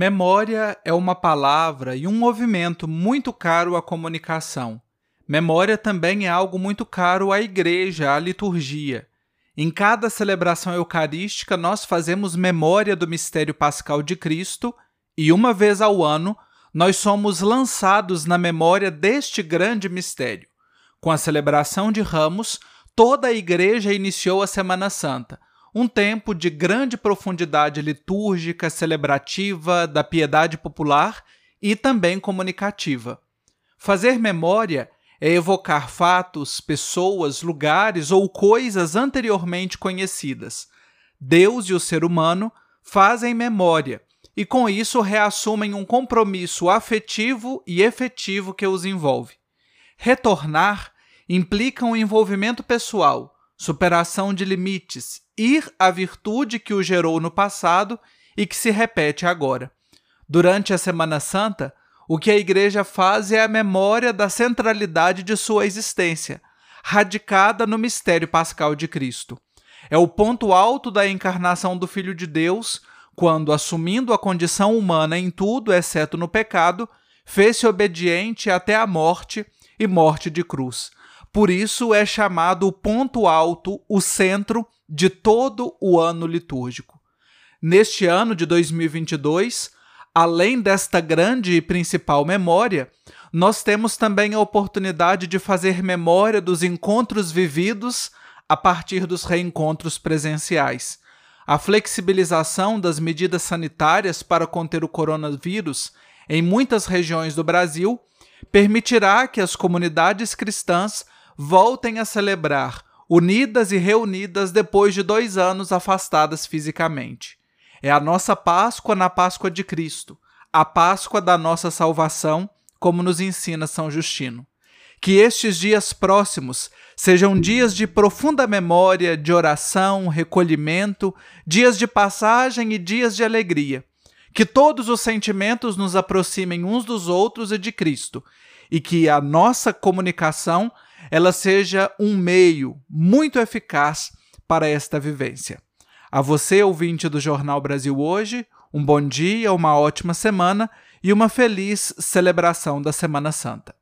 Memória é uma palavra e um movimento muito caro à comunicação. Memória também é algo muito caro à igreja, à liturgia. Em cada celebração eucarística, nós fazemos memória do mistério pascal de Cristo e, uma vez ao ano, nós somos lançados na memória deste grande mistério. Com a celebração de Ramos, toda a igreja iniciou a Semana Santa, um tempo de grande profundidade litúrgica, celebrativa, da piedade popular e também comunicativa. Fazer memória é evocar fatos, pessoas, lugares ou coisas anteriormente conhecidas. Deus e o ser humano fazem memória e, com isso, reassumem um compromisso afetivo e efetivo que os envolve. Retornar implica um envolvimento pessoal, superação de limites, ir à virtude que o gerou no passado e que se repete agora. Durante a Semana Santa, o que a Igreja faz é a memória da centralidade de sua existência, radicada no mistério pascal de Cristo. É o ponto alto da encarnação do Filho de Deus, quando, assumindo a condição humana em tudo, exceto no pecado, fez-se obediente até a morte e morte de cruz. Por isso é chamado o ponto alto, o centro de todo o ano litúrgico. Neste ano de 2022, além desta grande e principal memória, nós temos também a oportunidade de fazer memória dos encontros vividos a partir dos reencontros presenciais. A flexibilização das medidas sanitárias para conter o coronavírus em muitas regiões do Brasil permitirá que as comunidades cristãs voltem a celebrar, unidas e reunidas depois de dois anos afastadas fisicamente. É a nossa Páscoa na Páscoa de Cristo, a Páscoa da nossa salvação, como nos ensina São Justino. Que estes dias próximos sejam dias de profunda memória, de oração, recolhimento, dias de passagem e dias de alegria. Que todos os sentimentos nos aproximem uns dos outros e de Cristo, e que a nossa comunicação ela seja um meio muito eficaz para esta vivência. A você, ouvinte do Jornal Brasil Hoje, um bom dia, uma ótima semana e uma feliz celebração da Semana Santa.